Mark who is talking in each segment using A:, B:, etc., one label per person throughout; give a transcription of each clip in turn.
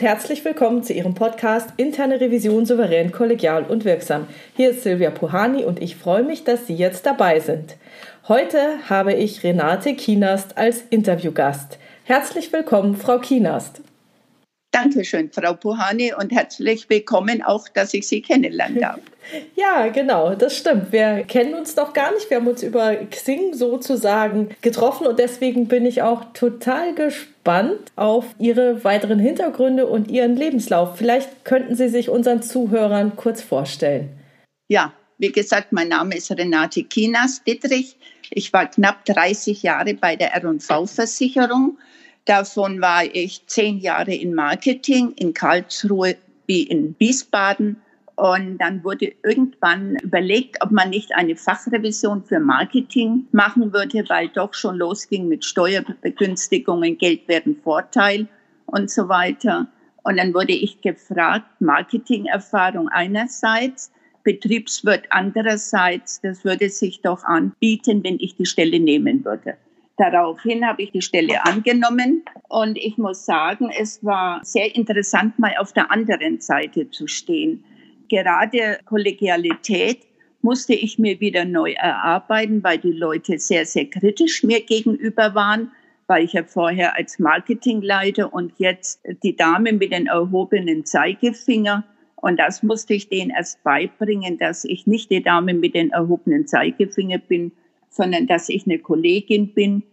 A: und herzlich willkommen zu Ihrem Podcast Interne Revision souverän, kollegial und wirksam. Hier ist Silvia Puhani und ich freue mich, dass Sie jetzt dabei sind. Heute habe ich Renate Kienast als Interviewgast. Herzlich willkommen, Frau Kienast.
B: Dankeschön, Frau Puhani, und herzlich willkommen auch, dass ich Sie kennenlernen darf.
A: Ja, genau, das stimmt. Wir kennen uns noch gar nicht. Wir haben uns über Xing sozusagen getroffen und deswegen bin ich auch total gespannt auf Ihre weiteren Hintergründe und Ihren Lebenslauf. Vielleicht könnten Sie sich unseren Zuhörern kurz vorstellen.
B: Ja, wie gesagt, mein Name ist Renate Kinas Dittrich. Ich war knapp 30 Jahre bei der R&V-Versicherung Davon war ich zehn Jahre in Marketing in Karlsruhe wie in Wiesbaden. Und dann wurde irgendwann überlegt, ob man nicht eine Fachrevision für Marketing machen würde, weil doch schon losging mit Steuerbegünstigungen, Geldwerten und so weiter. Und dann wurde ich gefragt, Marketingerfahrung einerseits, Betriebswirt andererseits, das würde sich doch anbieten, wenn ich die Stelle nehmen würde. Daraufhin habe ich die Stelle angenommen und ich muss sagen, es war sehr interessant, mal auf der anderen Seite zu stehen. Gerade Kollegialität musste ich mir wieder neu erarbeiten, weil die Leute sehr, sehr kritisch mir gegenüber waren, weil ich ja vorher als Marketingleiter und jetzt die Dame mit den erhobenen Zeigefinger. Und das musste ich denen erst beibringen, dass ich nicht die Dame mit den erhobenen Zeigefinger bin, sondern dass ich eine Kollegin bin,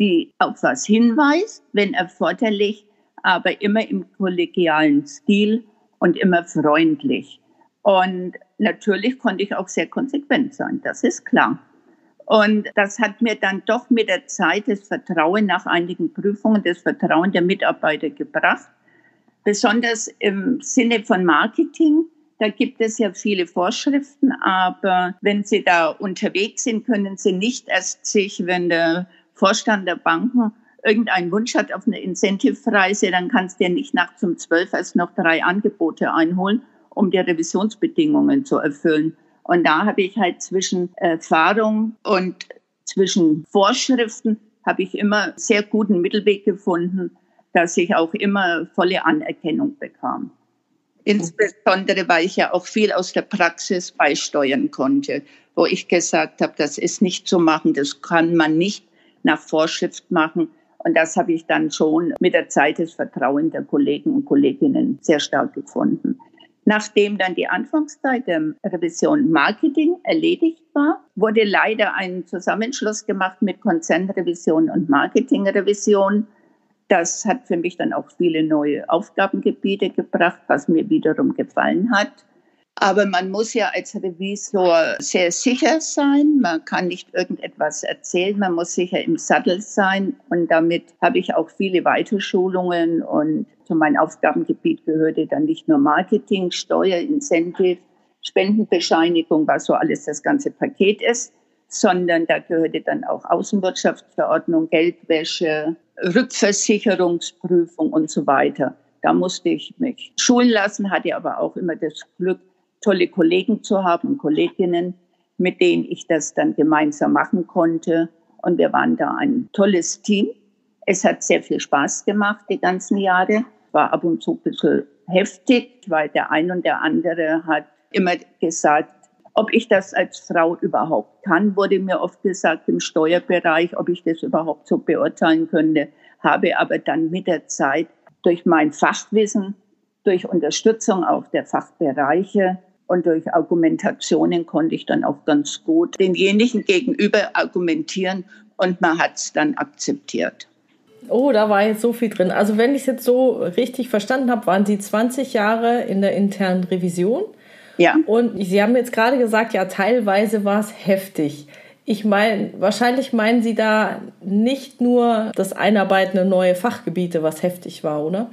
B: die auf was hinweist, wenn erforderlich, aber immer im kollegialen Stil und immer freundlich. Und natürlich konnte ich auch sehr konsequent sein, das ist klar. Und das hat mir dann doch mit der Zeit das Vertrauen nach einigen Prüfungen, das Vertrauen der Mitarbeiter gebracht. Besonders im Sinne von Marketing, da gibt es ja viele Vorschriften, aber wenn Sie da unterwegs sind, können Sie nicht erst sich, wenn der Vorstand der Banken irgendeinen Wunsch hat auf eine Incentive-Reise, dann kannst du ja nicht nachts um zwölf erst noch drei Angebote einholen, um die Revisionsbedingungen zu erfüllen. Und da habe ich halt zwischen Erfahrung und zwischen Vorschriften habe ich immer sehr guten Mittelweg gefunden, dass ich auch immer volle Anerkennung bekam. Insbesondere, weil ich ja auch viel aus der Praxis beisteuern konnte, wo ich gesagt habe, das ist nicht zu machen, das kann man nicht nach Vorschrift machen. Und das habe ich dann schon mit der Zeit das Vertrauen der Kollegen und Kolleginnen sehr stark gefunden. Nachdem dann die Anfangszeit der Revision Marketing erledigt war, wurde leider ein Zusammenschluss gemacht mit Konzernrevision und Marketingrevision. Das hat für mich dann auch viele neue Aufgabengebiete gebracht, was mir wiederum gefallen hat. Aber man muss ja als Revisor sehr sicher sein. Man kann nicht irgendetwas erzählen. Man muss sicher im Sattel sein. Und damit habe ich auch viele Weiterschulungen. Und zu meinem Aufgabengebiet gehörte dann nicht nur Marketing, Steuer, Incentive, Spendenbescheinigung, was so alles das ganze Paket ist, sondern da gehörte dann auch Außenwirtschaftsverordnung, Geldwäsche, Rückversicherungsprüfung und so weiter. Da musste ich mich schulen lassen, hatte aber auch immer das Glück, tolle Kollegen zu haben Kolleginnen, mit denen ich das dann gemeinsam machen konnte. Und wir waren da ein tolles Team. Es hat sehr viel Spaß gemacht, die ganzen Jahre. War ab und zu ein bisschen heftig, weil der ein und der andere hat immer gesagt, ob ich das als Frau überhaupt kann, wurde mir oft gesagt im Steuerbereich, ob ich das überhaupt so beurteilen könnte, habe aber dann mit der Zeit durch mein Fachwissen, durch Unterstützung auch der Fachbereiche und durch Argumentationen konnte ich dann auch ganz gut denjenigen gegenüber argumentieren und man hat es dann akzeptiert.
A: Oh, da war jetzt so viel drin. Also wenn ich es jetzt so richtig verstanden habe, waren Sie 20 Jahre in der internen Revision.
B: Ja.
A: Und Sie haben jetzt gerade gesagt, ja, teilweise war es heftig. Ich meine, wahrscheinlich meinen Sie da nicht nur das Einarbeiten in neue Fachgebiete, was heftig war, oder?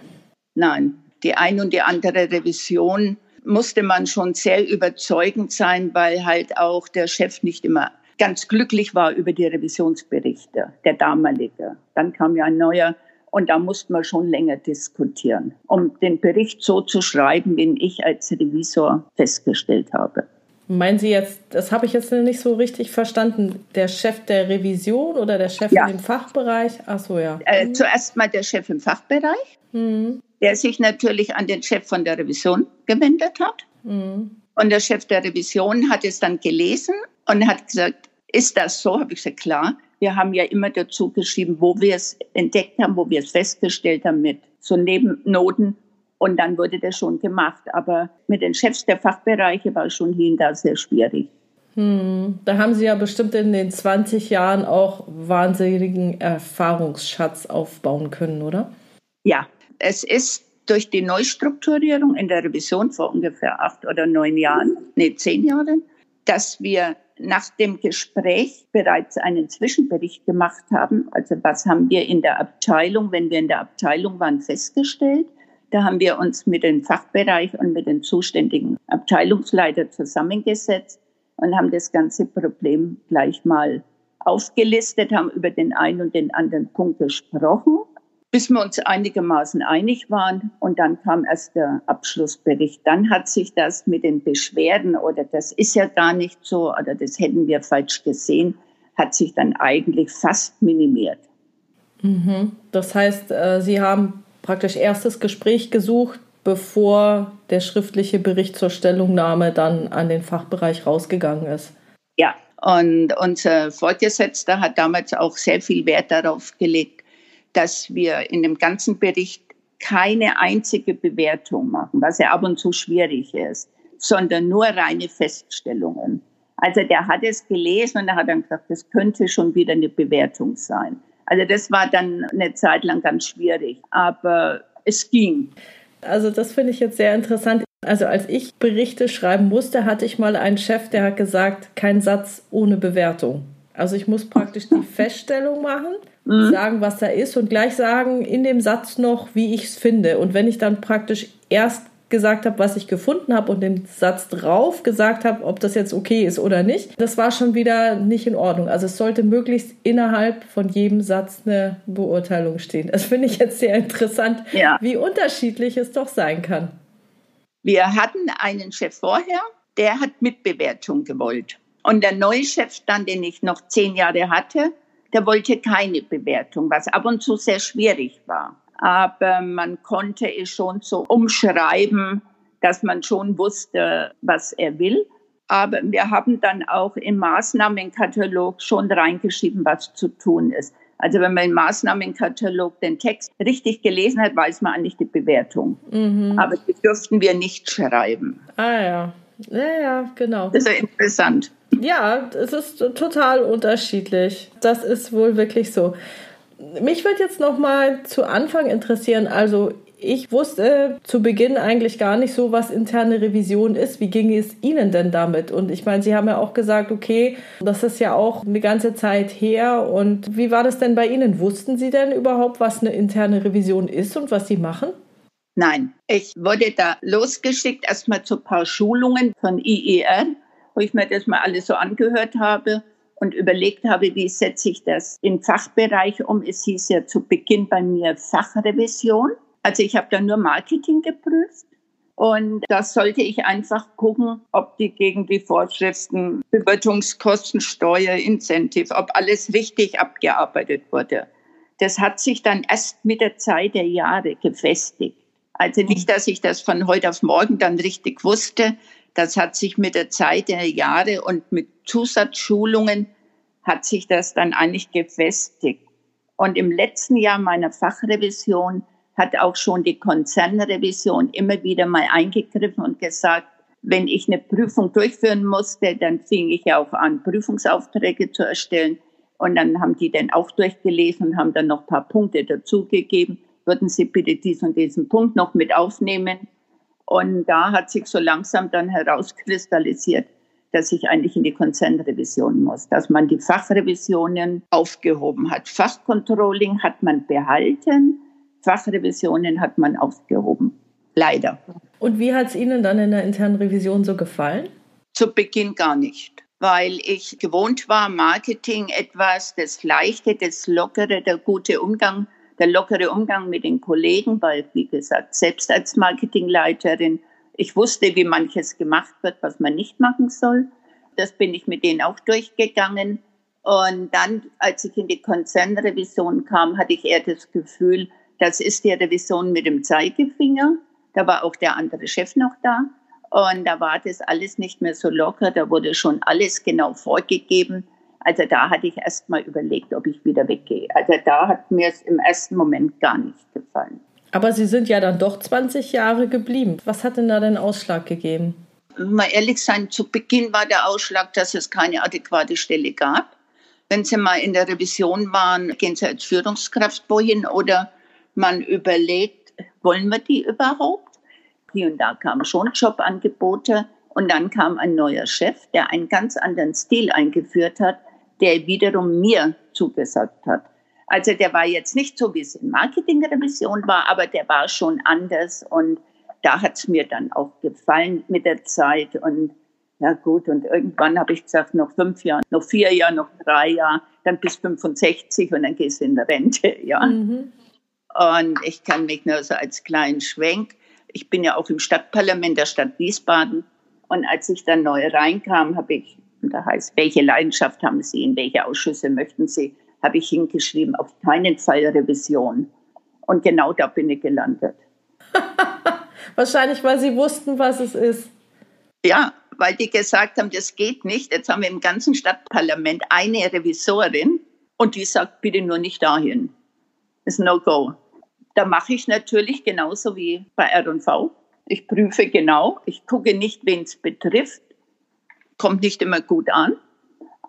B: Nein, die ein und die andere Revision musste man schon sehr überzeugend sein, weil halt auch der Chef nicht immer ganz glücklich war über die Revisionsberichte, der damalige. Dann kam ja ein neuer und da musste man schon länger diskutieren, um den Bericht so zu schreiben, wie ich als Revisor festgestellt habe.
A: Meinen Sie jetzt, das habe ich jetzt nicht so richtig verstanden, der Chef der Revision oder der Chef ja. im Fachbereich? Ach so, ja.
B: Äh, zuerst mal der Chef im Fachbereich, mhm. der sich natürlich an den Chef von der Revision gewendet hat. Mhm. Und der Chef der Revision hat es dann gelesen und hat gesagt, ist das so? Habe ich gesagt, klar. Wir haben ja immer dazu geschrieben, wo wir es entdeckt haben, wo wir es festgestellt haben mit so Nebennoten. Und dann wurde das schon gemacht. Aber mit den Chefs der Fachbereiche war schon hier und da sehr schwierig.
A: Hm, da haben Sie ja bestimmt in den 20 Jahren auch wahnsinnigen Erfahrungsschatz aufbauen können, oder?
B: Ja, es ist durch die Neustrukturierung in der Revision vor ungefähr acht oder neun Jahren, nee, zehn Jahren, dass wir nach dem Gespräch bereits einen Zwischenbericht gemacht haben. Also was haben wir in der Abteilung, wenn wir in der Abteilung waren, festgestellt? Da haben wir uns mit dem Fachbereich und mit den zuständigen Abteilungsleitern zusammengesetzt und haben das ganze Problem gleich mal aufgelistet, haben über den einen und den anderen Punkt gesprochen, bis wir uns einigermaßen einig waren. Und dann kam erst der Abschlussbericht. Dann hat sich das mit den Beschwerden oder das ist ja gar nicht so oder das hätten wir falsch gesehen, hat sich dann eigentlich fast minimiert.
A: Mhm. Das heißt, äh, Sie haben praktisch erstes Gespräch gesucht, bevor der schriftliche Bericht zur Stellungnahme dann an den Fachbereich rausgegangen ist.
B: Ja, und unser Vorgesetzter hat damals auch sehr viel Wert darauf gelegt, dass wir in dem ganzen Bericht keine einzige Bewertung machen, was ja ab und zu schwierig ist, sondern nur reine Feststellungen. Also der hat es gelesen und er hat dann gesagt, das könnte schon wieder eine Bewertung sein. Also das war dann eine Zeit lang ganz schwierig, aber es ging.
A: Also das finde ich jetzt sehr interessant. Also als ich Berichte schreiben musste, hatte ich mal einen Chef, der hat gesagt, kein Satz ohne Bewertung. Also ich muss praktisch die Feststellung machen, mhm. sagen, was da ist und gleich sagen in dem Satz noch, wie ich es finde. Und wenn ich dann praktisch erst gesagt habe, was ich gefunden habe und den Satz drauf gesagt habe, ob das jetzt okay ist oder nicht, das war schon wieder nicht in Ordnung. Also es sollte möglichst innerhalb von jedem Satz eine Beurteilung stehen. Das finde ich jetzt sehr interessant, ja. wie unterschiedlich es doch sein kann.
B: Wir hatten einen Chef vorher, der hat Mitbewertung gewollt. Und der neue Chef dann, den ich noch zehn Jahre hatte, der wollte keine Bewertung, was ab und zu sehr schwierig war aber man konnte es schon so umschreiben, dass man schon wusste, was er will. Aber wir haben dann auch im Maßnahmenkatalog schon reingeschrieben, was zu tun ist. Also wenn man im Maßnahmenkatalog den Text richtig gelesen hat, weiß man eigentlich die Bewertung. Mhm. Aber die dürften wir nicht schreiben.
A: Ah ja. Ja, ja, genau.
B: Das ist ja interessant.
A: Ja, es ist total unterschiedlich. Das ist wohl wirklich so. Mich würde jetzt noch mal zu Anfang interessieren, also ich wusste zu Beginn eigentlich gar nicht so, was interne Revision ist. Wie ging es Ihnen denn damit? Und ich meine, Sie haben ja auch gesagt, okay, das ist ja auch eine ganze Zeit her. Und wie war das denn bei Ihnen? Wussten Sie denn überhaupt, was eine interne Revision ist und was Sie machen?
B: Nein, ich wurde da losgeschickt, erstmal zu ein paar Schulungen von IER, wo ich mir das mal alles so angehört habe und überlegt habe, wie setze ich das im Fachbereich um. Es hieß ja zu Beginn bei mir Fachrevision. Also ich habe da nur Marketing geprüft. Und da sollte ich einfach gucken, ob die gegen die Vorschriften Bewertungskosten, Steuer, Incentive, ob alles richtig abgearbeitet wurde. Das hat sich dann erst mit der Zeit der Jahre gefestigt. Also nicht, dass ich das von heute auf morgen dann richtig wusste, das hat sich mit der Zeit der Jahre und mit Zusatzschulungen hat sich das dann eigentlich gefestigt. Und im letzten Jahr meiner Fachrevision hat auch schon die Konzernrevision immer wieder mal eingegriffen und gesagt, wenn ich eine Prüfung durchführen musste, dann fing ich auch an, Prüfungsaufträge zu erstellen. Und dann haben die dann auch durchgelesen und haben dann noch ein paar Punkte dazugegeben. Würden Sie bitte diesen und diesen Punkt noch mit aufnehmen? Und da hat sich so langsam dann herauskristallisiert, dass ich eigentlich in die Konzernrevision muss, dass man die Fachrevisionen aufgehoben hat. Fachcontrolling hat man behalten, Fachrevisionen hat man aufgehoben. Leider.
A: Und wie hat es Ihnen dann in der internen Revision so gefallen?
B: Zu Beginn gar nicht, weil ich gewohnt war, Marketing etwas, das Leichte, das Lockere, der gute Umgang der lockere Umgang mit den Kollegen, weil, wie gesagt, selbst als Marketingleiterin Ich wusste, wie manches gemacht wird, was man nicht machen soll. Das bin ich mit denen auch durchgegangen. Und dann, als ich in die Konzernrevision kam, hatte ich eher das Gefühl, das ist die Revision mit dem Zeigefinger. Da war auch der andere Chef noch da. Und da war das alles nicht mehr so locker. Da wurde schon alles genau vorgegeben. Also da hatte ich erst mal überlegt, ob ich wieder weggehe. Also da hat mir es im ersten Moment gar nicht gefallen.
A: Aber Sie sind ja dann doch 20 Jahre geblieben. Was hat denn da den Ausschlag gegeben?
B: Mal ehrlich sein, zu Beginn war der Ausschlag, dass es keine adäquate Stelle gab. Wenn Sie mal in der Revision waren, gehen Sie als Führungskraft wohin oder man überlegt, wollen wir die überhaupt? Hier und da kamen schon Jobangebote und dann kam ein neuer Chef, der einen ganz anderen Stil eingeführt hat, der wiederum mir zugesagt hat. Also der war jetzt nicht so, wie es in Marketingrevision war, aber der war schon anders und da hat es mir dann auch gefallen mit der Zeit und ja gut, und irgendwann habe ich gesagt, noch fünf Jahre, noch vier Jahre, noch drei Jahre, dann bis 65 und dann gehst du in Rente, ja. Mhm. Und ich kann mich nur so als kleinen Schwenk, ich bin ja auch im Stadtparlament der Stadt Wiesbaden und als ich dann neu reinkam, habe ich, und da heißt, welche Leidenschaft haben Sie, in welche Ausschüsse möchten Sie, habe ich hingeschrieben, auf keinen Fall Revision. Und genau da bin ich gelandet.
A: Wahrscheinlich, weil Sie wussten, was es ist.
B: Ja, weil die gesagt haben, das geht nicht. Jetzt haben wir im ganzen Stadtparlament eine Revisorin und die sagt, bitte nur nicht dahin. Das ist No-Go. Da mache ich natürlich genauso wie bei R&V. Ich prüfe genau. Ich gucke nicht, wen es betrifft. Kommt nicht immer gut an.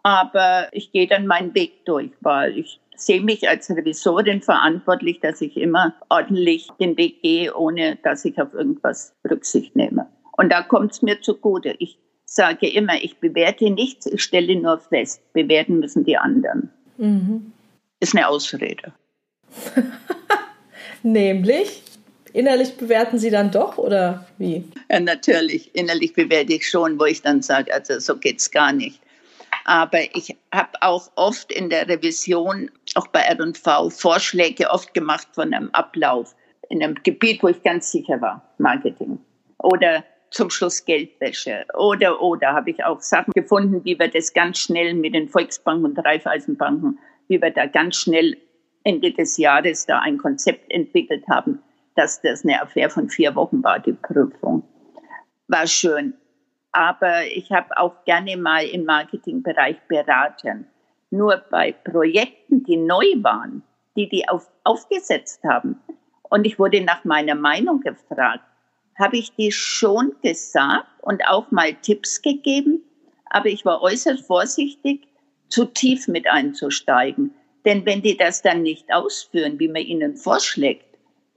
B: Aber ich gehe dann meinen Weg durch, weil ich sehe mich als Revisorin verantwortlich, dass ich immer ordentlich den Weg gehe, ohne dass ich auf irgendwas Rücksicht nehme. Und da kommt es mir zugute. Ich sage immer, ich bewerte nichts, ich stelle nur fest, bewerten müssen die anderen. Mhm. Ist eine Ausrede.
A: Nämlich? Innerlich bewerten Sie dann doch oder wie?
B: Ja, natürlich. Innerlich bewerte ich schon, wo ich dann sage, also so geht es gar nicht. Aber ich habe auch oft in der Revision, auch bei R&V, Vorschläge oft gemacht von einem Ablauf in einem Gebiet, wo ich ganz sicher war, Marketing. Oder zum Schluss Geldwäsche. Oder, oder habe ich auch Sachen gefunden, wie wir das ganz schnell mit den Volksbanken und Raiffeisenbanken, wie wir da ganz schnell Ende des Jahres da ein Konzept entwickelt haben, dass das eine Affäre von vier Wochen war, die Prüfung. War schön. Aber ich habe auch gerne mal im Marketingbereich beraten. Nur bei Projekten, die neu waren, die die auf, aufgesetzt haben, und ich wurde nach meiner Meinung gefragt, habe ich die schon gesagt und auch mal Tipps gegeben, aber ich war äußerst vorsichtig, zu tief mit einzusteigen. Denn wenn die das dann nicht ausführen, wie man ihnen vorschlägt,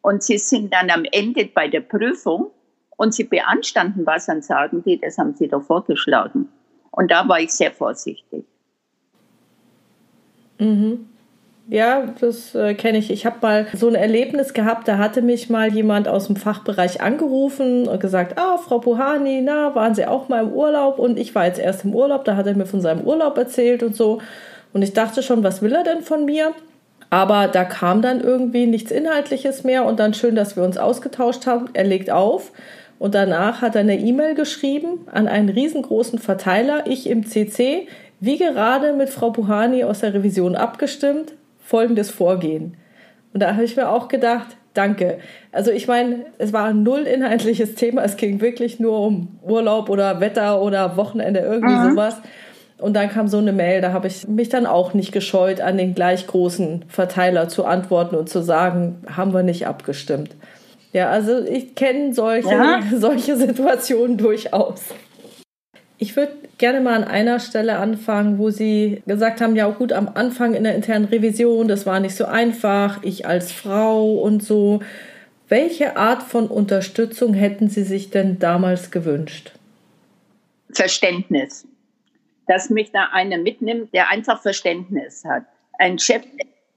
B: und sie sind dann am Ende bei der Prüfung und sie beanstanden was, dann sagen die, das haben sie doch vorgeschlagen. Und da war ich sehr vorsichtig.
A: Mhm. Ja, das äh, kenne ich. Ich habe mal so ein Erlebnis gehabt, da hatte mich mal jemand aus dem Fachbereich angerufen und gesagt, ah, Frau Puhani, na, waren Sie auch mal im Urlaub? Und ich war jetzt erst im Urlaub, da hat er mir von seinem Urlaub erzählt und so. Und ich dachte schon, was will er denn von mir? Aber da kam dann irgendwie nichts Inhaltliches mehr und dann schön, dass wir uns ausgetauscht haben. Er legt auf und danach hat er eine E-Mail geschrieben an einen riesengroßen Verteiler, ich im CC, wie gerade mit Frau Puhani aus der Revision abgestimmt folgendes Vorgehen. Und da habe ich mir auch gedacht, danke. Also ich meine, es war ein null inhaltliches Thema. Es ging wirklich nur um Urlaub oder Wetter oder Wochenende, irgendwie mhm. sowas. Und dann kam so eine Mail, da habe ich mich dann auch nicht gescheut, an den gleich großen Verteiler zu antworten und zu sagen, haben wir nicht abgestimmt. Ja, also ich kenne solche, ja. solche Situationen durchaus. Ich würde gerne mal an einer Stelle anfangen, wo Sie gesagt haben, ja gut, am Anfang in der internen Revision, das war nicht so einfach, ich als Frau und so. Welche Art von Unterstützung hätten Sie sich denn damals gewünscht?
B: Verständnis. Dass mich da einer mitnimmt, der einfach Verständnis hat. Ein Chef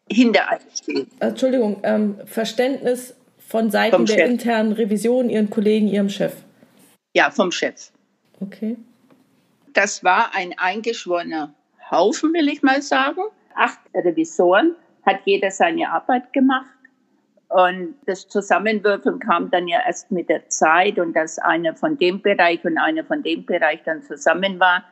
B: hinter einem steht.
A: Entschuldigung, ähm, Verständnis von Seiten der Chef. internen Revision, Ihren Kollegen, Ihrem Chef?
B: Ja, vom Chef.
A: Okay
B: das war ein eingeschworener Haufen, will ich mal sagen. Acht Revisoren, hat jeder seine Arbeit gemacht. Und das Zusammenwürfeln kam dann ja erst mit der Zeit und dass einer von dem Bereich und einer von dem Bereich dann zusammen war.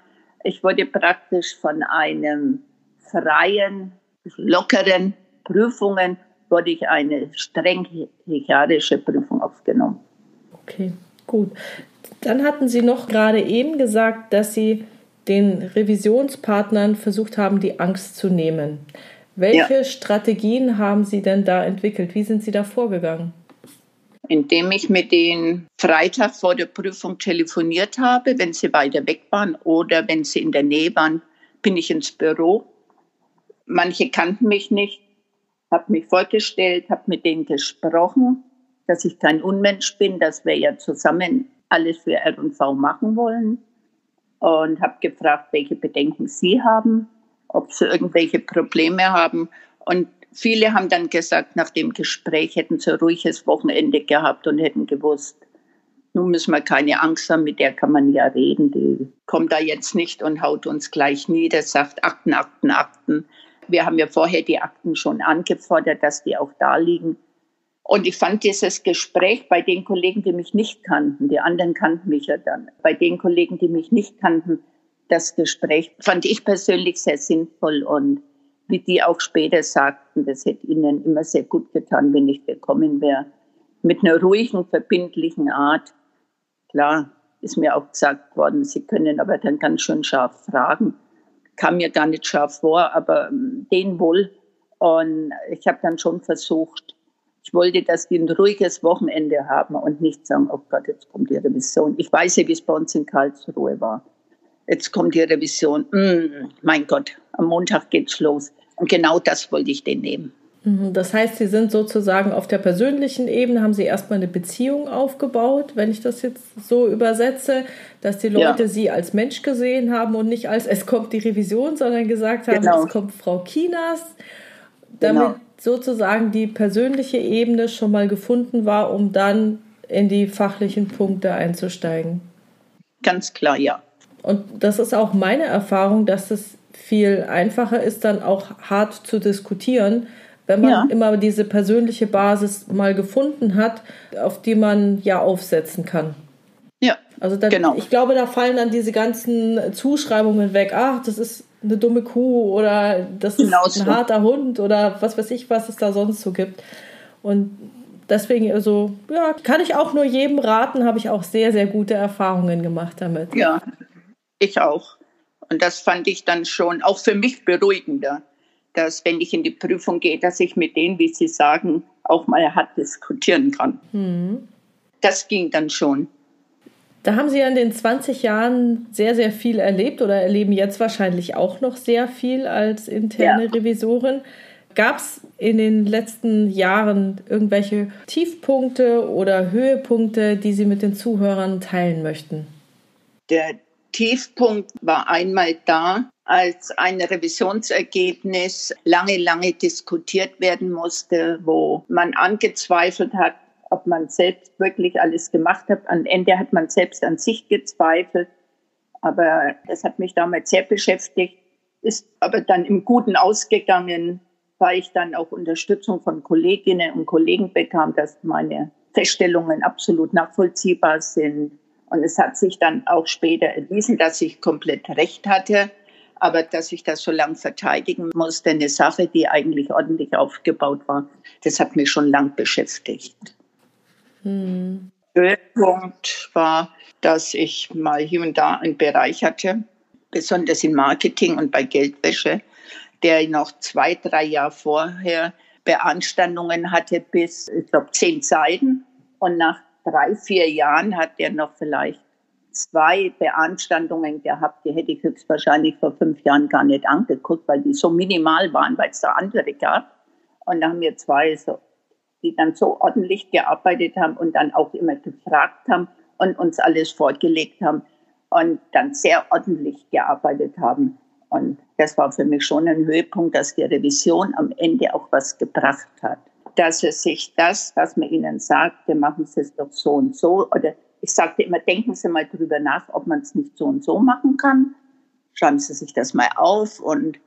B: Ich wurde praktisch von einem freien, lockeren Prüfungen, wurde ich eine streng psychiatrische Prüfung aufgenommen.
A: Okay, gut. Dann hatten Sie noch gerade eben gesagt, dass Sie den Revisionspartnern versucht haben, die Angst zu nehmen. Welche ja. Strategien haben Sie denn da entwickelt? Wie sind Sie da vorgegangen?
B: Indem ich mit denen Freitag vor der Prüfung telefoniert habe, wenn sie weiter weg waren oder wenn sie in der Nähe waren, bin ich ins Büro. Manche kannten mich nicht, habe mich vorgestellt, habe mit denen gesprochen, dass ich kein Unmensch bin, dass wir ja zusammen alles für R&V machen wollen und habe gefragt, welche Bedenken sie haben ob sie irgendwelche Probleme haben. Und viele haben dann gesagt, nach dem Gespräch hätten sie ein ruhiges Wochenende gehabt und hätten gewusst, nun müssen wir keine Angst haben, mit der kann man ja reden. Die kommt da jetzt nicht und haut uns gleich nieder, sagt Akten, Akten, Akten. Wir haben ja vorher die Akten schon angefordert, dass die auch da liegen. Und ich fand dieses Gespräch bei den Kollegen, die mich nicht kannten, die anderen kannten mich ja dann, bei den Kollegen, die mich nicht kannten, das Gespräch fand ich persönlich sehr sinnvoll und wie die auch später sagten, das hätte ihnen immer sehr gut getan, wenn ich gekommen wäre. Mit einer ruhigen, verbindlichen Art. Klar, ist mir auch gesagt worden, sie können aber dann ganz schön scharf fragen. Kam mir gar nicht scharf vor, aber ähm, den wohl. Und ich habe dann schon versucht, ich wollte, dass die ein ruhiges Wochenende haben und nicht sagen, oh Gott, jetzt kommt die Revision. Ich weiß ja, wie es bei uns in Karlsruhe war jetzt kommt die Revision. Mm, mein Gott, am Montag geht's los. Und genau das wollte ich den nehmen.
A: Mhm, das heißt, Sie sind sozusagen auf der persönlichen Ebene, haben Sie erstmal eine Beziehung aufgebaut, wenn ich das jetzt so übersetze, dass die Leute ja. Sie als Mensch gesehen haben und nicht als es kommt die Revision, sondern gesagt haben, genau. es kommt Frau Kinas, damit genau. sozusagen die persönliche Ebene schon mal gefunden war, um dann in die fachlichen Punkte einzusteigen.
B: Ganz klar, ja.
A: Und das ist auch meine Erfahrung, dass es viel einfacher ist, dann auch hart zu diskutieren, wenn man ja. immer diese persönliche Basis mal gefunden hat, auf die man ja aufsetzen kann.
B: Ja,
A: also da, genau. ich glaube, da fallen dann diese ganzen Zuschreibungen weg. Ach, das ist eine dumme Kuh oder das ist genau ein harter Hund oder was weiß ich, was es da sonst so gibt. Und deswegen, also, ja, kann ich auch nur jedem raten, habe ich auch sehr, sehr gute Erfahrungen gemacht damit.
B: Ja, ich auch. Und das fand ich dann schon auch für mich beruhigender, dass wenn ich in die Prüfung gehe, dass ich mit denen, wie Sie sagen, auch mal hart diskutieren kann. Mhm. Das ging dann schon.
A: Da haben Sie ja in den 20 Jahren sehr, sehr viel erlebt oder erleben jetzt wahrscheinlich auch noch sehr viel als interne ja. Revisorin. Gab es in den letzten Jahren irgendwelche Tiefpunkte oder Höhepunkte, die Sie mit den Zuhörern teilen möchten?
B: Der Tiefpunkt war einmal da, als ein Revisionsergebnis lange, lange diskutiert werden musste, wo man angezweifelt hat, ob man selbst wirklich alles gemacht hat. Am Ende hat man selbst an sich gezweifelt. Aber das hat mich damals sehr beschäftigt, ist aber dann im Guten ausgegangen, weil ich dann auch Unterstützung von Kolleginnen und Kollegen bekam, dass meine Feststellungen absolut nachvollziehbar sind und es hat sich dann auch später erwiesen, dass ich komplett recht hatte, aber dass ich das so lange verteidigen musste, eine Sache, die eigentlich ordentlich aufgebaut war, das hat mich schon lang beschäftigt. Hm. Höhepunkt war, dass ich mal hier und da einen Bereich hatte, besonders in Marketing und bei Geldwäsche, der noch zwei, drei Jahre vorher Beanstandungen hatte bis, ich glaube, zehn Seiten. Und nach drei, vier Jahren hat er noch vielleicht zwei Beanstandungen gehabt, die hätte ich höchstwahrscheinlich vor fünf Jahren gar nicht angeguckt, weil die so minimal waren, weil es da andere gab. Und da haben wir zwei, so, die dann so ordentlich gearbeitet haben und dann auch immer gefragt haben und uns alles vorgelegt haben und dann sehr ordentlich gearbeitet haben. Und das war für mich schon ein Höhepunkt, dass die Revision am Ende auch was gebracht hat dass er sich das, was man ihnen sagte, machen Sie es doch so und so. Oder ich sagte immer, denken Sie mal drüber nach, ob man es nicht so und so machen kann. Schreiben Sie sich das mal auf. Und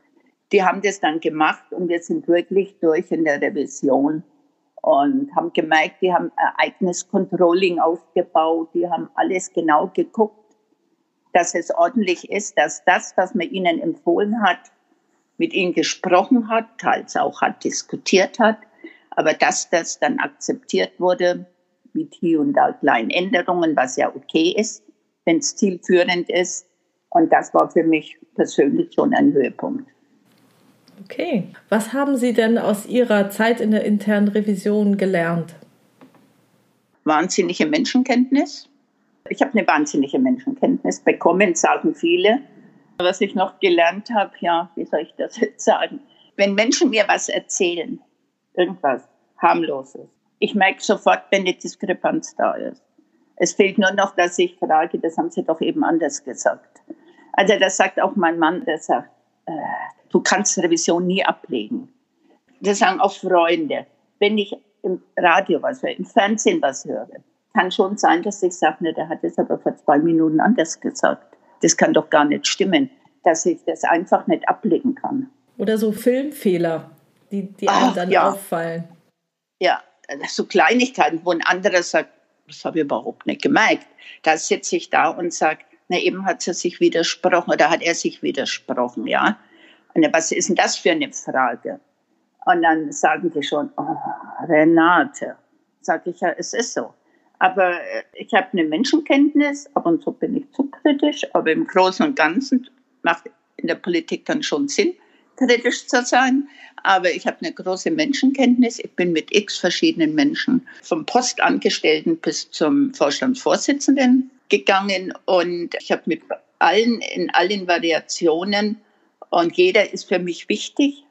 B: die haben das dann gemacht und wir sind wirklich durch in der Revision. und haben gemerkt, die haben ein aufgebaut, die haben alles genau geguckt, dass es ordentlich ist, dass das, was man ihnen empfohlen hat, mit ihnen gesprochen hat, teils auch hat diskutiert hat, aber dass das dann akzeptiert wurde mit hier und da kleinen Änderungen, was ja okay ist, wenn es zielführend ist. Und das war für mich persönlich schon ein Höhepunkt.
A: Okay. Was haben Sie denn aus Ihrer Zeit in der internen Revision gelernt?
B: Wahnsinnige Menschenkenntnis. Ich habe eine wahnsinnige Menschenkenntnis bekommen, sagen viele. Was ich noch gelernt habe, ja, wie soll ich das jetzt sagen? Wenn Menschen mir was erzählen, irgendwas harmloses, ich merke sofort, wenn eine Diskrepanz da ist. Es fehlt nur noch, dass ich frage, das haben Sie doch eben anders gesagt. Also das sagt auch mein Mann, der sagt, äh, du kannst Revision nie ablegen. Das sagen auch Freunde. Wenn ich im Radio was höre, im Fernsehen was höre, kann schon sein, dass ich sage, ne, der hat es aber vor zwei Minuten anders gesagt. Das kann doch gar nicht stimmen, dass ich das einfach nicht ablegen kann.
A: Oder so Filmfehler, die, die einem Ach, dann ja. auffallen.
B: Ja, so Kleinigkeiten, wo ein anderer sagt, das habe ich überhaupt nicht gemerkt. Da sitze ich da und sage, na eben hat sie sich widersprochen oder hat er sich widersprochen, ja. Und was ist denn das für eine Frage? Und dann sagen die schon, oh, Renate. Sag ich ja, es ist so. Aber äh, ich habe eine Menschenkenntnis, ab und zu bin ich zu kritisch, aber im Großen und Ganzen macht in der Politik dann schon Sinn, kritisch zu sein. Aber ich habe eine große Menschenkenntnis. Ich bin mit x verschiedenen Menschen, vom Postangestellten bis zum Vorstandsvorsitzenden gegangen und ich habe mit allen in allen Variationen und jeder ist für mich wichtig.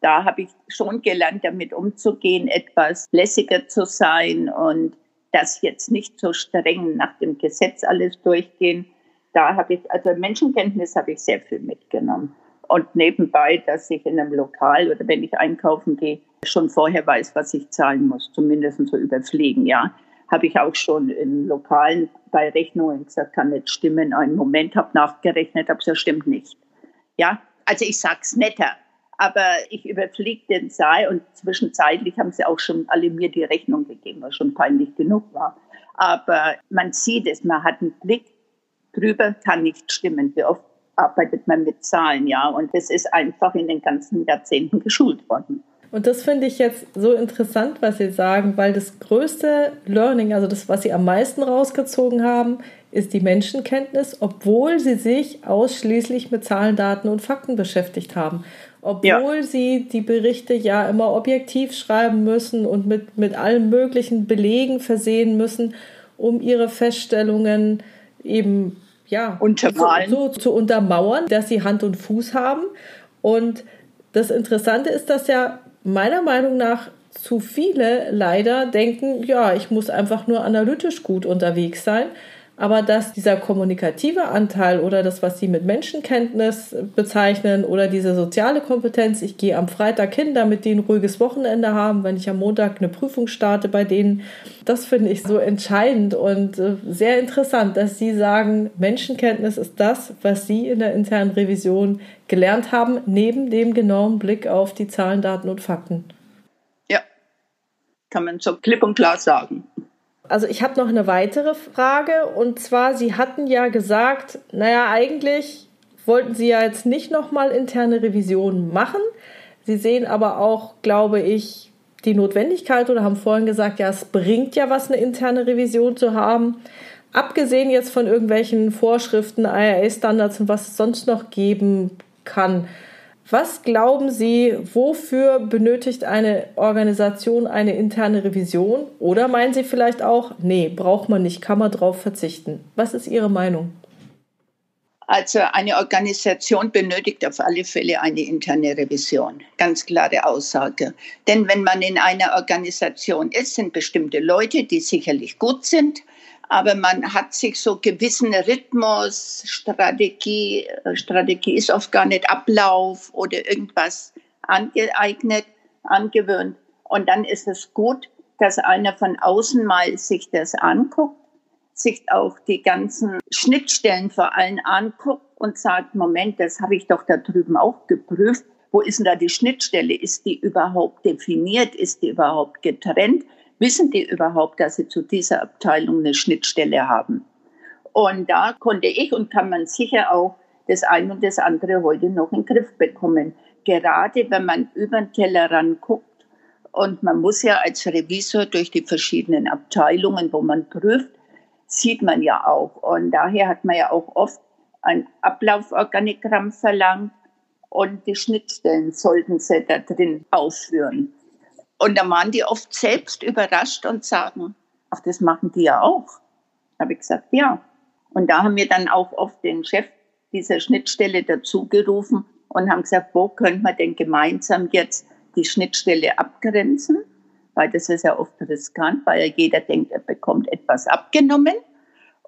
B: Da habe ich schon gelernt, damit umzugehen, etwas lässiger zu sein und das jetzt nicht so streng nach dem Gesetz alles durchgehen. Da habe ich, also Menschenkenntnis habe ich sehr viel mitgenommen. Und nebenbei, dass ich in einem Lokal oder wenn ich einkaufen gehe, schon vorher weiß, was ich zahlen muss, zumindest so überfliegen, ja. Habe ich auch schon in Lokalen bei Rechnungen gesagt, kann nicht stimmen. Einen Moment habe nachgerechnet, aber es stimmt nicht. Ja, also ich sag's netter, aber ich überfliege den Saal und zwischenzeitlich haben sie auch schon alle mir die Rechnung gegeben, was schon peinlich genug war. Aber man sieht es, man hat einen Blick drüber, kann nicht stimmen. Wie oft arbeitet man mit Zahlen, ja? Und das ist einfach in den ganzen Jahrzehnten geschult worden.
A: Und das finde ich jetzt so interessant, was Sie sagen, weil das größte Learning, also das, was Sie am meisten rausgezogen haben, ist die Menschenkenntnis, obwohl Sie sich ausschließlich mit Zahlen, Daten und Fakten beschäftigt haben. Obwohl ja. Sie die Berichte ja immer objektiv schreiben müssen und mit, mit allen möglichen Belegen versehen müssen, um Ihre Feststellungen eben ja, so, so zu untermauern, dass sie Hand und Fuß haben. Und das Interessante ist, dass ja meiner Meinung nach zu viele leider denken, ja, ich muss einfach nur analytisch gut unterwegs sein. Aber dass dieser kommunikative Anteil oder das, was Sie mit Menschenkenntnis bezeichnen oder diese soziale Kompetenz, ich gehe am Freitag hin, damit die ein ruhiges Wochenende haben, wenn ich am Montag eine Prüfung starte bei denen, das finde ich so entscheidend und äh, sehr interessant, dass Sie sagen, Menschenkenntnis ist das, was Sie in der internen Revision gelernt haben, neben dem genauen Blick auf die Zahlen, Daten und Fakten.
B: Ja, kann man so klipp und klar sagen.
A: Also ich habe noch eine weitere Frage und zwar, Sie hatten ja gesagt, naja, eigentlich wollten Sie ja jetzt nicht nochmal interne Revisionen machen. Sie sehen aber auch, glaube ich, die Notwendigkeit oder haben vorhin gesagt, ja, es bringt ja was, eine interne Revision zu haben. Abgesehen jetzt von irgendwelchen Vorschriften, IRA-Standards und was es sonst noch geben kann. Was glauben Sie, wofür benötigt eine Organisation eine interne Revision? Oder meinen Sie vielleicht auch, nee, braucht man nicht, kann man drauf verzichten? Was ist Ihre Meinung?
B: Also eine Organisation benötigt auf alle Fälle eine interne Revision. Ganz klare Aussage. Denn wenn man in einer Organisation ist, sind bestimmte Leute, die sicherlich gut sind, aber man hat sich so gewissen Rhythmus, Strategie, äh, Strategie ist oft gar nicht Ablauf oder irgendwas angeeignet, angewöhnt. Und dann ist es gut, dass einer von außen mal sich das anguckt, sich auch die ganzen Schnittstellen vor allem anguckt und sagt, Moment, das habe ich doch da drüben auch geprüft. Wo ist denn da die Schnittstelle? Ist die überhaupt definiert? Ist die überhaupt getrennt? Wissen die überhaupt, dass sie zu dieser Abteilung eine Schnittstelle haben? Und da konnte ich und kann man sicher auch das eine und das andere heute noch in den Griff bekommen. Gerade wenn man über den Tellerrand guckt und man muss ja als Revisor durch die verschiedenen Abteilungen, wo man prüft, sieht man ja auch. Und daher hat man ja auch oft ein Ablauforganigramm verlangt und die Schnittstellen sollten sie da drin ausführen. Und da waren die oft selbst überrascht und sagen, ach, das machen die ja auch. Habe ich gesagt, ja. Und da haben wir dann auch oft den Chef dieser Schnittstelle dazugerufen und haben gesagt, wo können wir denn gemeinsam jetzt die Schnittstelle abgrenzen? Weil das ist ja oft riskant, weil jeder denkt, er bekommt etwas abgenommen.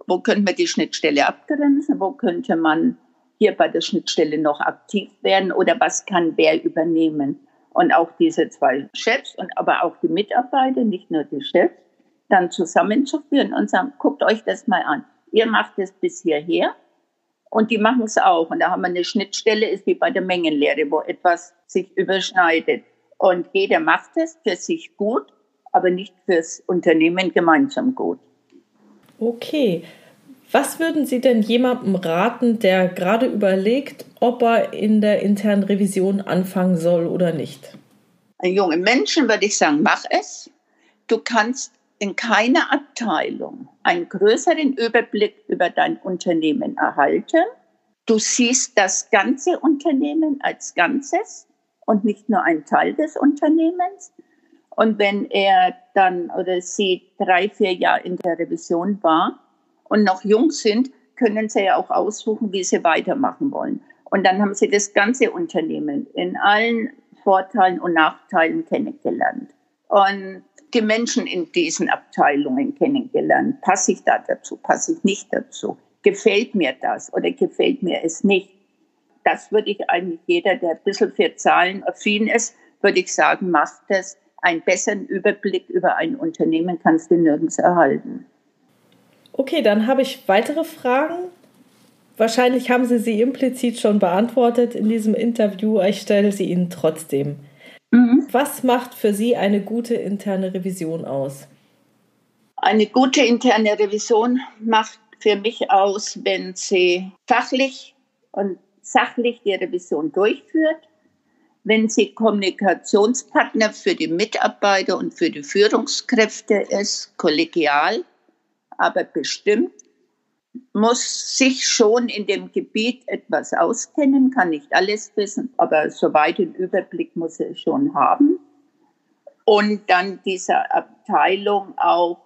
B: Wo können wir die Schnittstelle abgrenzen? Wo könnte man hier bei der Schnittstelle noch aktiv werden oder was kann wer übernehmen? Und auch diese zwei Chefs und aber auch die Mitarbeiter, nicht nur die Chefs, dann zusammenzuführen und sagen, guckt euch das mal an. Ihr macht es bis hierher und die machen es auch. Und da haben wir eine Schnittstelle, ist wie bei der Mengenlehre, wo etwas sich überschneidet. Und jeder macht es für sich gut, aber nicht fürs Unternehmen gemeinsam gut.
A: Okay. Was würden Sie denn jemandem raten, der gerade überlegt, ob er in der internen Revision anfangen soll oder nicht?
B: Ein junger Menschen würde ich sagen, mach es. Du kannst in keiner Abteilung einen größeren Überblick über dein Unternehmen erhalten. Du siehst das ganze Unternehmen als Ganzes und nicht nur ein Teil des Unternehmens. Und wenn er dann oder sie drei, vier Jahre in der Revision war und noch jung sind, können sie ja auch aussuchen, wie sie weitermachen wollen. Und dann haben sie das ganze Unternehmen in allen Vorteilen und Nachteilen kennengelernt. Und die Menschen in diesen Abteilungen kennengelernt. Passe ich da dazu? Passe ich nicht dazu? Gefällt mir das oder gefällt mir es nicht? Das würde ich eigentlich jeder, der ein bisschen für Zahlen affin ist, würde ich sagen, macht das. Einen besseren Überblick über ein Unternehmen kannst du nirgends erhalten.
A: Okay, dann habe ich weitere Fragen. Wahrscheinlich haben Sie sie implizit schon beantwortet in diesem Interview. Ich stelle sie Ihnen trotzdem. Mhm. Was macht für Sie eine gute interne Revision aus?
B: Eine gute interne Revision macht für mich aus, wenn sie fachlich und sachlich die Revision durchführt, wenn sie Kommunikationspartner für die Mitarbeiter und für die Führungskräfte ist, kollegial, aber bestimmt muss sich schon in dem Gebiet etwas auskennen, kann nicht alles wissen, aber soweit den Überblick muss er schon haben. Und dann dieser Abteilung auch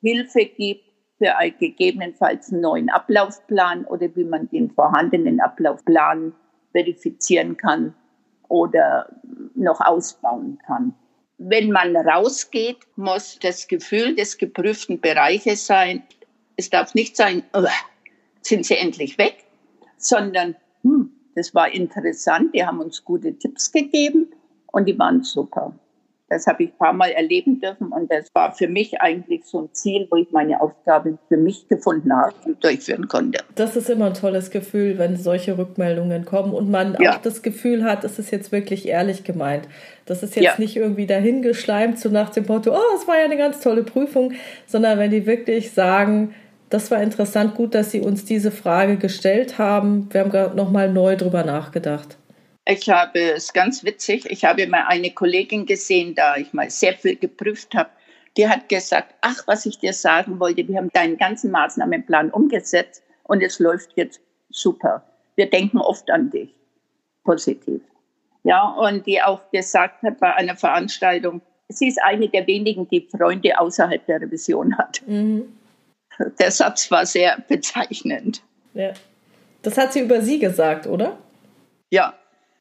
B: Hilfe gibt für einen gegebenenfalls einen neuen Ablaufplan oder wie man den vorhandenen Ablaufplan verifizieren kann oder noch ausbauen kann. Wenn man rausgeht, muss das Gefühl des geprüften Bereiches sein, es darf nicht sein, oh, sind sie endlich weg, sondern hm, das war interessant, die haben uns gute Tipps gegeben und die waren super. Das habe ich ein paar Mal erleben dürfen und das war für mich eigentlich so ein Ziel, wo ich meine Aufgabe für mich gefunden habe und durchführen konnte.
A: Das ist immer ein tolles Gefühl, wenn solche Rückmeldungen kommen und man ja. auch das Gefühl hat, es ist jetzt wirklich ehrlich gemeint. Das ist jetzt ja. nicht irgendwie dahingeschleimt, so nach dem Motto, oh, es war ja eine ganz tolle Prüfung, sondern wenn die wirklich sagen, das war interessant, gut, dass Sie uns diese Frage gestellt haben. Wir haben gerade noch mal neu drüber nachgedacht.
B: Ich habe es ganz witzig. Ich habe mal eine Kollegin gesehen, da ich mal sehr viel geprüft habe. Die hat gesagt: Ach, was ich dir sagen wollte, wir haben deinen ganzen Maßnahmenplan umgesetzt und es läuft jetzt super. Wir denken oft an dich. Positiv. Ja, und die auch gesagt hat bei einer Veranstaltung, sie ist eine der wenigen, die Freunde außerhalb der Revision hat. Mhm. Der Satz war sehr bezeichnend.
A: Ja. Das hat sie über Sie gesagt, oder?
B: Ja,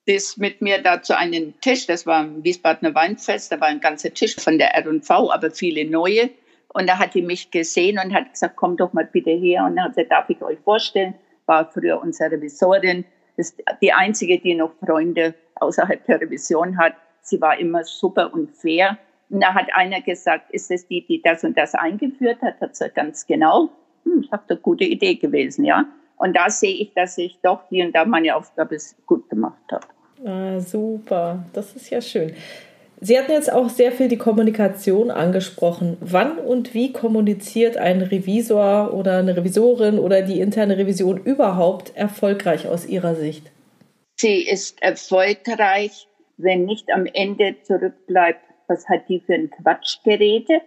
B: ist mit mir da zu einem Tisch, das war ein Wiesbadener Weinfest, da war ein ganzer Tisch von der R&V, aber viele neue. Und da hat die mich gesehen und hat gesagt, komm doch mal bitte her. Und dann hat sie, darf ich euch vorstellen, war früher unsere Revisorin, ist die einzige, die noch Freunde außerhalb der Revision hat. Sie war immer super und fair und da hat einer gesagt, ist es die, die das und das eingeführt hat? Hat gesagt, ganz genau. Hm, ich habe eine gute Idee gewesen, ja. Und da sehe ich, dass ich doch hier und da meine Aufgabe gut gemacht habe.
A: Ah, super, das ist ja schön. Sie hatten jetzt auch sehr viel die Kommunikation angesprochen. Wann und wie kommuniziert ein Revisor oder eine Revisorin oder die interne Revision überhaupt erfolgreich aus Ihrer Sicht?
B: Sie ist erfolgreich, wenn nicht am Ende zurückbleibt, was hat die für ein Quatsch geredet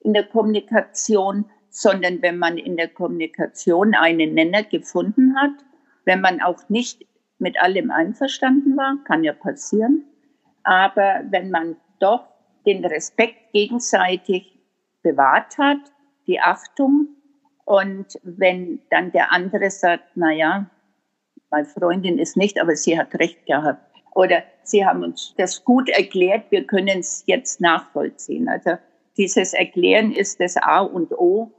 B: in der Kommunikation, sondern wenn man in der Kommunikation einen Nenner gefunden hat, wenn man auch nicht mit allem einverstanden war, kann ja passieren, aber wenn man doch den Respekt gegenseitig bewahrt hat, die Achtung, und wenn dann der andere sagt, na ja, meine Freundin ist nicht, aber sie hat recht gehabt. Oder sie haben uns das gut erklärt, wir können es jetzt nachvollziehen. Also dieses Erklären ist das A und O,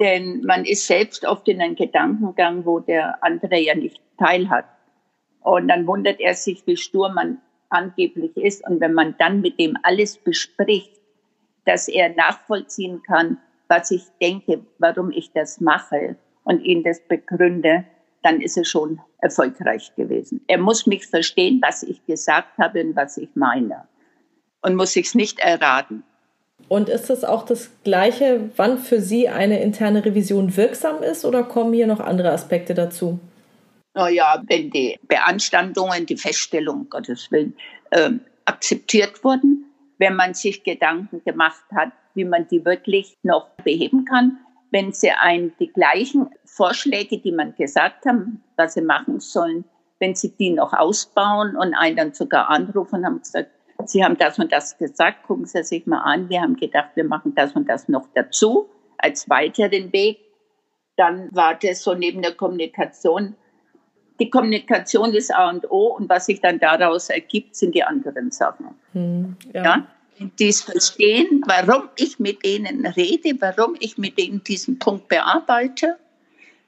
B: denn man ist selbst oft in einem Gedankengang, wo der andere ja nicht teilhat. Und dann wundert er sich, wie stur man angeblich ist. Und wenn man dann mit dem alles bespricht, dass er nachvollziehen kann, was ich denke, warum ich das mache und ihn das begründe, dann ist es schon erfolgreich gewesen. Er muss mich verstehen, was ich gesagt habe und was ich meine. Und muss sich's nicht erraten.
A: Und ist es auch das Gleiche, wann für Sie eine interne Revision wirksam ist oder kommen hier noch andere Aspekte dazu?
B: Naja, wenn die Beanstandungen, die Feststellung, Gottes Willen, ähm, akzeptiert wurden, wenn man sich Gedanken gemacht hat, wie man die wirklich noch beheben kann, wenn sie ein, die gleichen Vorschläge, die man gesagt haben, was sie machen sollen, wenn sie die noch ausbauen und einen dann sogar anrufen und haben gesagt, Sie haben das und das gesagt, gucken Sie sich mal an. Wir haben gedacht, wir machen das und das noch dazu als weiteren Weg. Dann war das so neben der Kommunikation die Kommunikation ist A und O und was sich dann daraus ergibt, sind die anderen Sachen. Hm, ja. ja? Die es verstehen, warum ich mit denen rede, warum ich mit denen diesen Punkt bearbeite,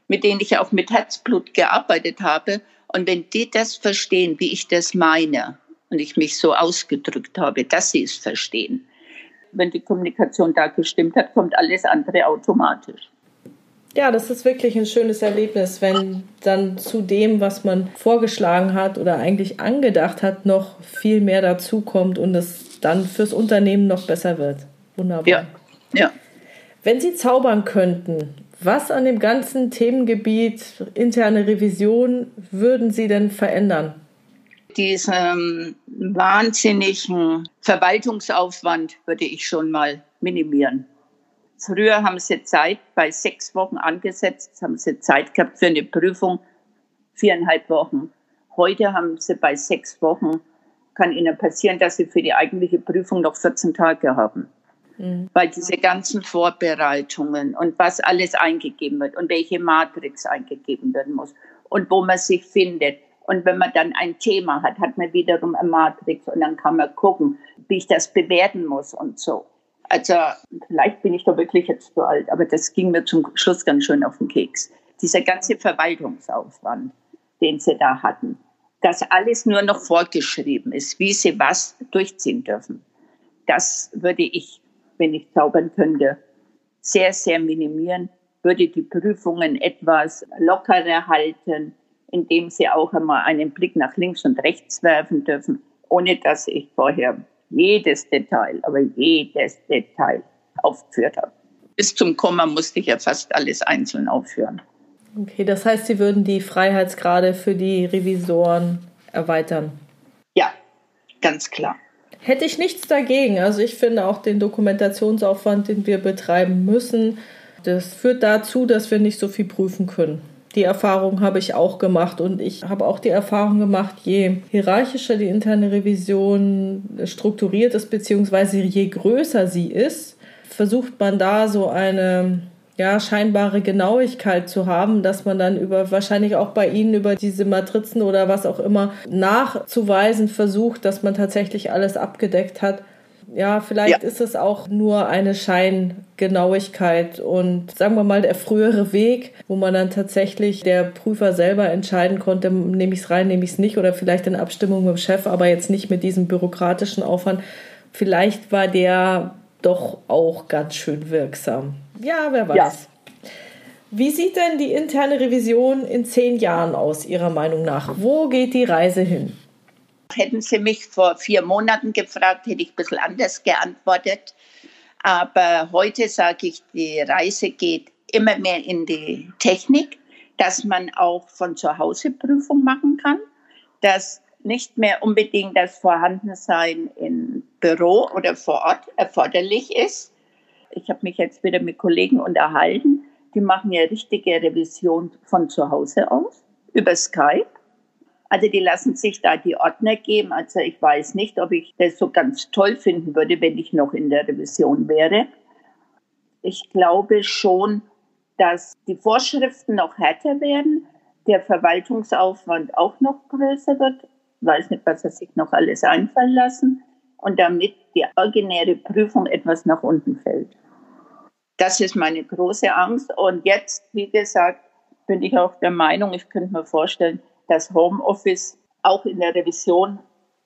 B: mit denen ich auch mit Herzblut gearbeitet habe. Und wenn die das verstehen, wie ich das meine und ich mich so ausgedrückt habe, dass sie es verstehen, wenn die Kommunikation da gestimmt hat, kommt alles andere automatisch.
A: Ja, das ist wirklich ein schönes Erlebnis, wenn dann zu dem, was man vorgeschlagen hat oder eigentlich angedacht hat, noch viel mehr dazukommt und es dann fürs Unternehmen noch besser wird. Wunderbar.
B: Ja, ja.
A: Wenn Sie zaubern könnten, was an dem ganzen Themengebiet interne Revision würden Sie denn verändern?
B: Diesen wahnsinnigen Verwaltungsaufwand würde ich schon mal minimieren. Früher haben sie Zeit bei sechs Wochen angesetzt, haben sie Zeit gehabt für eine Prüfung, viereinhalb Wochen. Heute haben sie bei sechs Wochen, kann ihnen passieren, dass sie für die eigentliche Prüfung noch 14 Tage haben. Mhm. Weil diese ganzen Vorbereitungen und was alles eingegeben wird und welche Matrix eingegeben werden muss und wo man sich findet. Und wenn man dann ein Thema hat, hat man wiederum eine Matrix und dann kann man gucken, wie ich das bewerten muss und so. Also vielleicht bin ich da wirklich jetzt zu alt, aber das ging mir zum Schluss ganz schön auf den Keks. Dieser ganze Verwaltungsaufwand, den sie da hatten, dass alles nur noch vorgeschrieben ist, wie sie was durchziehen dürfen. Das würde ich, wenn ich zaubern könnte, sehr, sehr minimieren, würde die Prüfungen etwas lockerer halten, indem sie auch einmal einen Blick nach links und rechts werfen dürfen, ohne dass ich vorher jedes Detail, aber jedes Detail aufgeführt habe. Bis zum Komma musste ich ja fast alles einzeln aufführen.
A: Okay, das heißt, Sie würden die Freiheitsgrade für die Revisoren erweitern?
B: Ja, ganz klar.
A: Hätte ich nichts dagegen. Also ich finde auch den Dokumentationsaufwand, den wir betreiben müssen, das führt dazu, dass wir nicht so viel prüfen können. Die Erfahrung habe ich auch gemacht und ich habe auch die Erfahrung gemacht, je hierarchischer die interne Revision strukturiert ist, beziehungsweise je größer sie ist, versucht man da so eine ja, scheinbare Genauigkeit zu haben, dass man dann über wahrscheinlich auch bei Ihnen über diese Matrizen oder was auch immer nachzuweisen versucht, dass man tatsächlich alles abgedeckt hat ja, vielleicht ja. ist es auch nur eine Scheingenauigkeit und sagen wir mal der frühere Weg, wo man dann tatsächlich der Prüfer selber entscheiden konnte, nehme ich es rein, nehme ich es nicht oder vielleicht in Abstimmung mit dem Chef, aber jetzt nicht mit diesem bürokratischen Aufwand. Vielleicht war der doch auch ganz schön wirksam. Ja, wer weiß. Ja. Wie sieht denn die interne Revision in zehn Jahren aus, Ihrer Meinung nach? Wo geht die Reise hin?
B: Hätten Sie mich vor vier Monaten gefragt, hätte ich ein bisschen anders geantwortet. Aber heute sage ich, die Reise geht immer mehr in die Technik, dass man auch von zu Hause Prüfung machen kann, dass nicht mehr unbedingt das Vorhandensein im Büro oder vor Ort erforderlich ist. Ich habe mich jetzt wieder mit Kollegen unterhalten, die machen ja richtige Revision von zu Hause aus, über Skype. Also die lassen sich da die Ordner geben. Also ich weiß nicht, ob ich das so ganz toll finden würde, wenn ich noch in der Revision wäre. Ich glaube schon, dass die Vorschriften noch härter werden, der Verwaltungsaufwand auch noch größer wird. Ich weiß nicht, was er sich noch alles einfallen lassen. Und damit die originäre Prüfung etwas nach unten fällt. Das ist meine große Angst. Und jetzt, wie gesagt, bin ich auch der Meinung, ich könnte mir vorstellen, dass Homeoffice auch in der Revision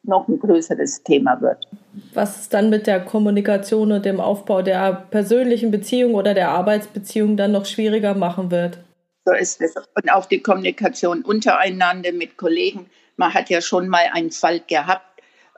B: noch ein größeres Thema wird.
A: Was es dann mit der Kommunikation und dem Aufbau der persönlichen Beziehung oder der Arbeitsbeziehung dann noch schwieriger machen wird.
B: So ist es. Und auch die Kommunikation untereinander mit Kollegen. Man hat ja schon mal einen Fall gehabt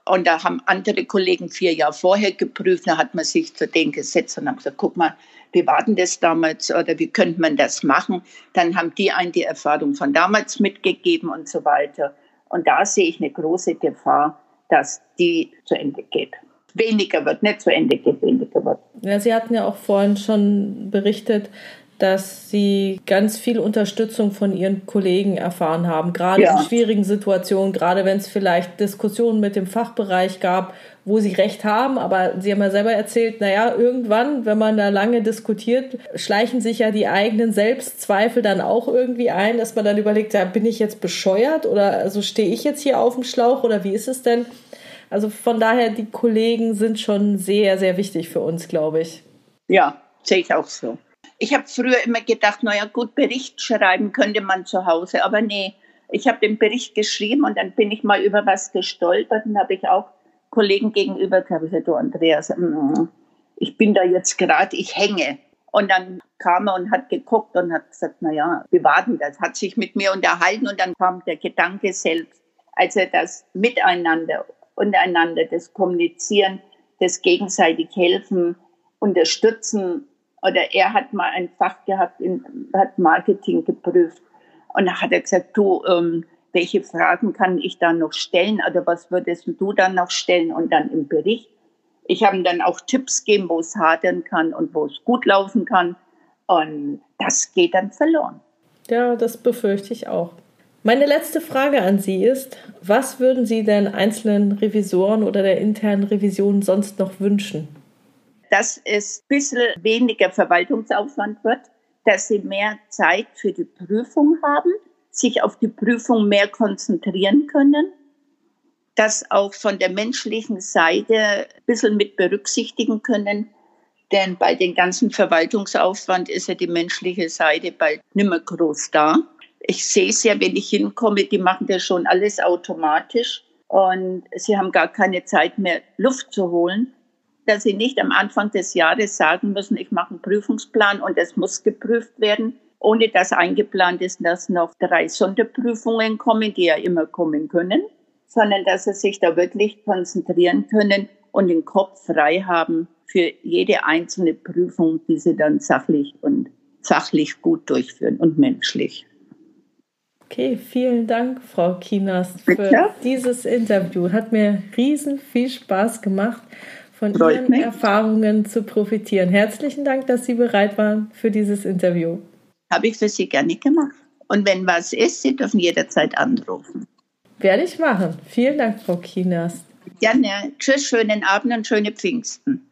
B: und da haben andere Kollegen vier Jahre vorher geprüft. Da hat man sich zu denen gesetzt und hat gesagt, guck mal, wie war denn das damals oder wie könnte man das machen? Dann haben die einen die Erfahrung von damals mitgegeben und so weiter. Und da sehe ich eine große Gefahr, dass die zu Ende geht. Weniger wird, nicht zu Ende geht, weniger wird.
A: Ja, Sie hatten ja auch vorhin schon berichtet, dass sie ganz viel Unterstützung von ihren Kollegen erfahren haben, gerade ja. in schwierigen Situationen, gerade wenn es vielleicht Diskussionen mit dem Fachbereich gab, wo sie recht haben, aber sie haben ja selber erzählt, naja, irgendwann, wenn man da lange diskutiert, schleichen sich ja die eigenen Selbstzweifel dann auch irgendwie ein, dass man dann überlegt, ja, bin ich jetzt bescheuert oder also stehe ich jetzt hier auf dem Schlauch oder wie ist es denn? Also von daher, die Kollegen sind schon sehr, sehr wichtig für uns, glaube ich.
B: Ja, sehe ich auch so. Ich habe früher immer gedacht, naja gut, Bericht schreiben könnte man zu Hause, aber nee, ich habe den Bericht geschrieben und dann bin ich mal über was gestolpert und habe ich auch Kollegen gegenüber gesagt, du Andreas, mm, ich bin da jetzt gerade, ich hänge. Und dann kam er und hat geguckt und hat gesagt, naja, wie war denn das? Hat sich mit mir unterhalten und dann kam der Gedanke selbst, also das Miteinander, untereinander, das Kommunizieren, das gegenseitig helfen, unterstützen, oder er hat mal ein Fach gehabt, in, hat Marketing geprüft. Und da hat er gesagt, du, ähm, welche Fragen kann ich da noch stellen oder was würdest du dann noch stellen und dann im Bericht. Ich habe ihm dann auch Tipps gegeben, wo es hadern kann und wo es gut laufen kann. Und das geht dann verloren.
A: Ja, das befürchte ich auch. Meine letzte Frage an Sie ist, was würden Sie denn einzelnen Revisoren oder der internen Revision sonst noch wünschen?
B: Dass es ein bisschen weniger Verwaltungsaufwand wird, dass sie mehr Zeit für die Prüfung haben, sich auf die Prüfung mehr konzentrieren können, das auch von der menschlichen Seite ein bisschen mit berücksichtigen können. Denn bei dem ganzen Verwaltungsaufwand ist ja die menschliche Seite bald nimmer groß da. Ich sehe es ja, wenn ich hinkomme, die machen das schon alles automatisch und sie haben gar keine Zeit mehr, Luft zu holen dass sie nicht am Anfang des Jahres sagen müssen, ich mache einen Prüfungsplan und es muss geprüft werden, ohne dass eingeplant ist, dass noch drei Sonderprüfungen kommen, die ja immer kommen können, sondern dass sie sich da wirklich konzentrieren können und den Kopf frei haben für jede einzelne Prüfung, die sie dann sachlich und fachlich gut durchführen und menschlich.
A: Okay, vielen Dank, Frau Kinas, für Bitte? dieses Interview. Hat mir riesen viel Spaß gemacht von Ihren mich. Erfahrungen zu profitieren. Herzlichen Dank, dass Sie bereit waren für dieses Interview.
B: Habe ich für Sie gerne gemacht. Und wenn was ist, Sie dürfen jederzeit anrufen.
A: Werde ich machen. Vielen Dank, Frau Kinas.
B: Gerne. Tschüss, schönen Abend und schöne Pfingsten.